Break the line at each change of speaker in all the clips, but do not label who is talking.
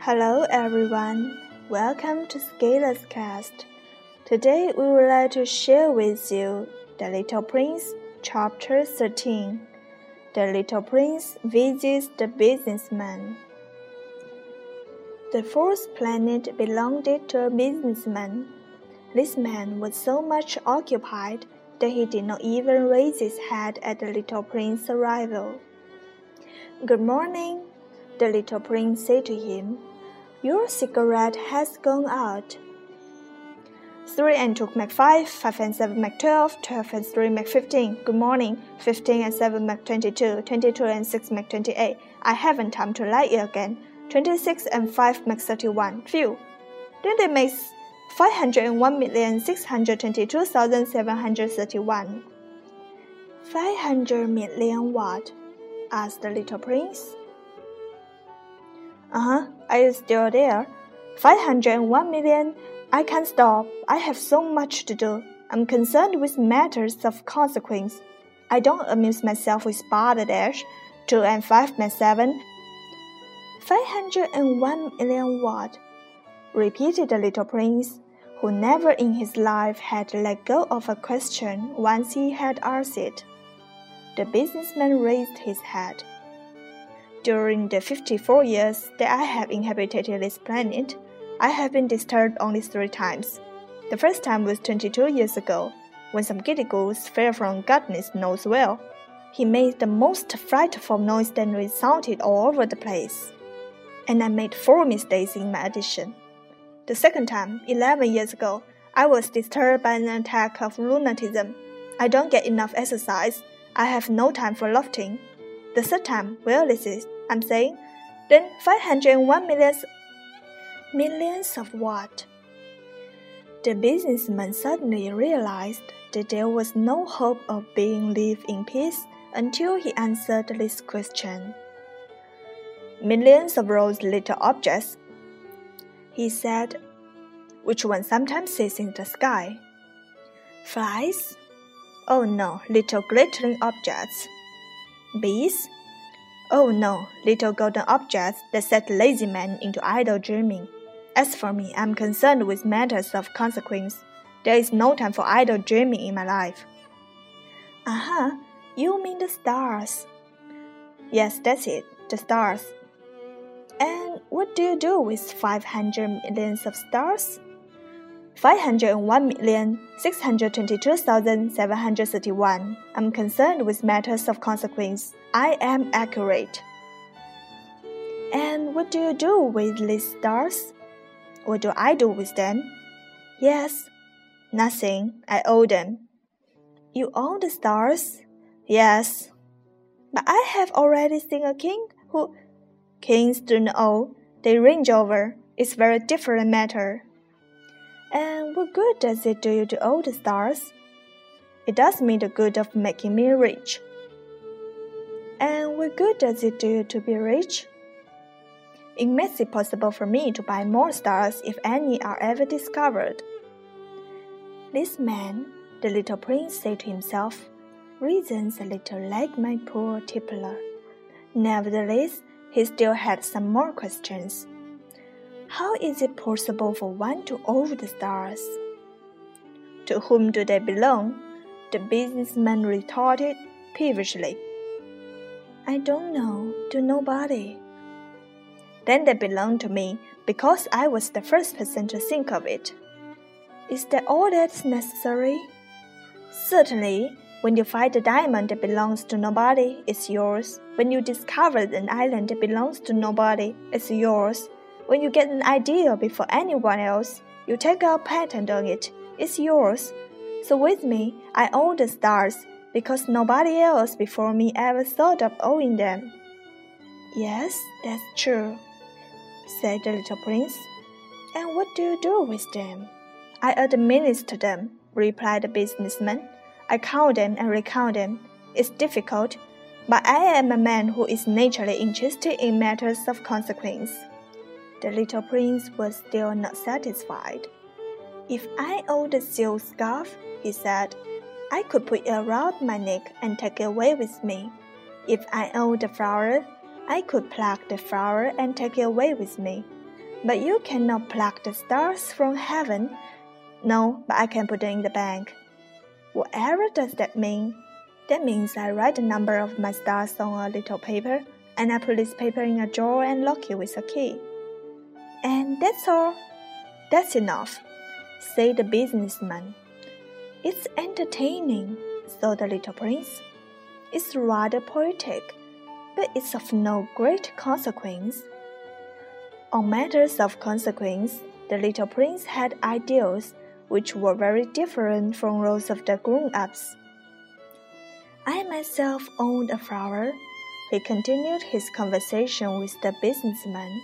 Hello everyone, welcome to Scalers Cast. Today we would like to share with you The Little Prince, Chapter 13. The Little Prince visits the businessman. The fourth planet belonged to a businessman. This man was so much occupied that he did not even raise his head at the little prince's arrival. Good morning, the little prince said to him. Your cigarette has gone out. Three and two make five, five and seven make twelve, twelve and three make fifteen. Good morning. Fifteen and seven make twenty-two, twenty-two and six make twenty-eight. I haven't time to light lie again. Twenty-six and five make thirty-one. Phew. Then they make five hundred and one million six hundred twenty-two thousand seven hundred thirty-one. Five hundred million what? asked the little prince. Uh huh. You still there? Five hundred and one million. I can't stop. I have so much to do. I'm concerned with matters of consequence. I don't amuse myself with balderdash. Two and five make seven. Five hundred and one million what? repeated the little prince, who never in his life had let go of a question once he had asked it. The businessman raised his head. During the fifty-four years that I have inhabited this planet, I have been disturbed only three times. The first time was twenty-two years ago, when some goose fell from goodness knows where. He made the most frightful noise that resounded all over the place, and I made four mistakes in my addition. The second time, eleven years ago, I was disturbed by an attack of rheumatism. I don't get enough exercise. I have no time for lofting. The third time, well, this is, I'm saying, then 501 millions. Millions of what? The businessman suddenly realized that there was no hope of being lived in peace until he answered this question. Millions of those little objects he said, which one sometimes sees in the sky. Flies? Oh no, little glittering objects. Bees? Oh no, little golden objects that set lazy men into idle dreaming. As for me, I'm concerned with matters of consequence. There is no time for idle dreaming in my life. Uh huh, you mean the stars? Yes, that's it, the stars. And what do you do with 500 millions of stars? 501,622,731. I'm concerned with matters of consequence. I am accurate. And what do you do with these stars? What do I do with them? Yes, nothing. I owe them. You own the stars? Yes. But I have already seen a king who Kings do not owe, they range over. It's very different matter. And what good does it do you to owe the stars? It does me the good of making me rich. And what good does it do you to be rich? It makes it possible for me to buy more stars if any are ever discovered. This man, the little prince said to himself, reasons a little like my poor tippler. Nevertheless, he still had some more questions. How is it possible for one to own the stars? To whom do they belong? The businessman retorted peevishly. I don't know, to nobody. Then they belong to me because I was the first person to think of it. Is that all that's necessary? Certainly, when you find a diamond that belongs to nobody, it's yours. When you discover an island that belongs to nobody, it's yours. When you get an idea before anyone else, you take out a patent on it, it's yours. So with me, I own the stars because nobody else before me ever thought of owning them. Yes, that's true, said the little prince. And what do you do with them? I administer them, replied the businessman. I count them and recount them. It's difficult, but I am a man who is naturally interested in matters of consequence. The little prince was still not satisfied. If I owned the silk scarf, he said, I could put it around my neck and take it away with me. If I owned the flower, I could pluck the flower and take it away with me. But you cannot pluck the stars from heaven. No, but I can put them in the bank. Whatever does that mean? That means I write the number of my stars on a little paper, and I put this paper in a drawer and lock it with a key. And that's all. That's enough, said the businessman. It's entertaining, thought the little prince. It's rather poetic, but it's of no great consequence. On matters of consequence, the little prince had ideals which were very different from those of the grown ups. I myself owned a flower, he continued his conversation with the businessman,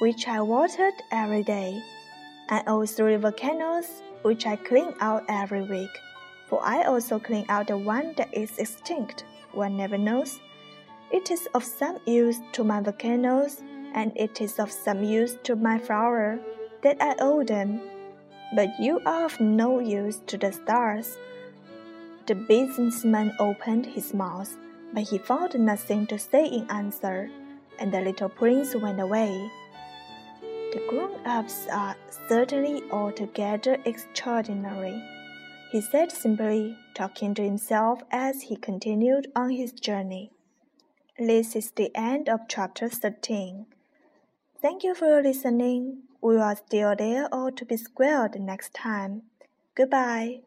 which I watered every day. and all three volcanoes, which I clean out every week, for I also clean out the one that is extinct. One never knows. It is of some use to my volcanoes, and it is of some use to my flower that I owe them. But you are of no use to the stars. The businessman opened his mouth, but he found nothing to say in answer, and the little prince went away. The grown ups are certainly altogether extraordinary, he said simply, talking to himself as he continued on his journey. This is the end of chapter 13. Thank you for listening. We are still there or to be squared next time. Goodbye.